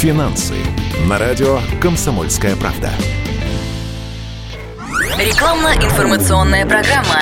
Финансы на радио «Комсомольская правда». Рекламно-информационная программа.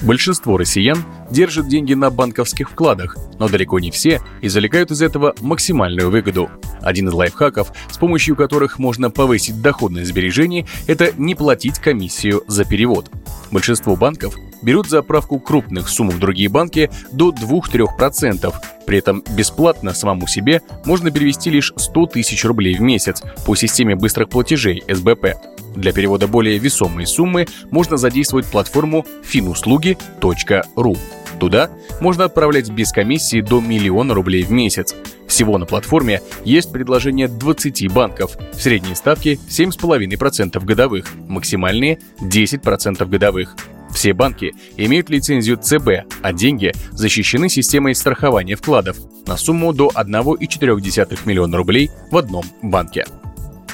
Большинство россиян держат деньги на банковских вкладах, но далеко не все извлекают из этого максимальную выгоду. Один из лайфхаков, с помощью которых можно повысить доходность сбережений, это не платить комиссию за перевод. Большинство банков берут за отправку крупных сумм в другие банки до 2-3%. При этом бесплатно самому себе можно перевести лишь 100 тысяч рублей в месяц по системе быстрых платежей СБП. Для перевода более весомой суммы можно задействовать платформу finuслуги.ру. Туда можно отправлять без комиссии до миллиона рублей в месяц. Всего на платформе есть предложение 20 банков. Средние ставки 7,5% годовых, максимальные 10% годовых. Все банки имеют лицензию ЦБ, а деньги защищены системой страхования вкладов на сумму до 1,4 миллиона рублей в одном банке.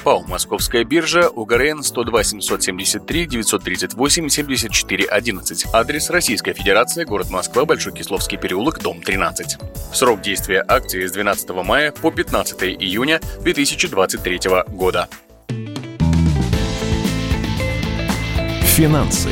ПАО «Московская биржа», УГРН 102 773 938 74 11. Адрес Российская Федерация, город Москва, Большой Кисловский переулок, дом 13. Срок действия акции с 12 мая по 15 июня 2023 года. Финансы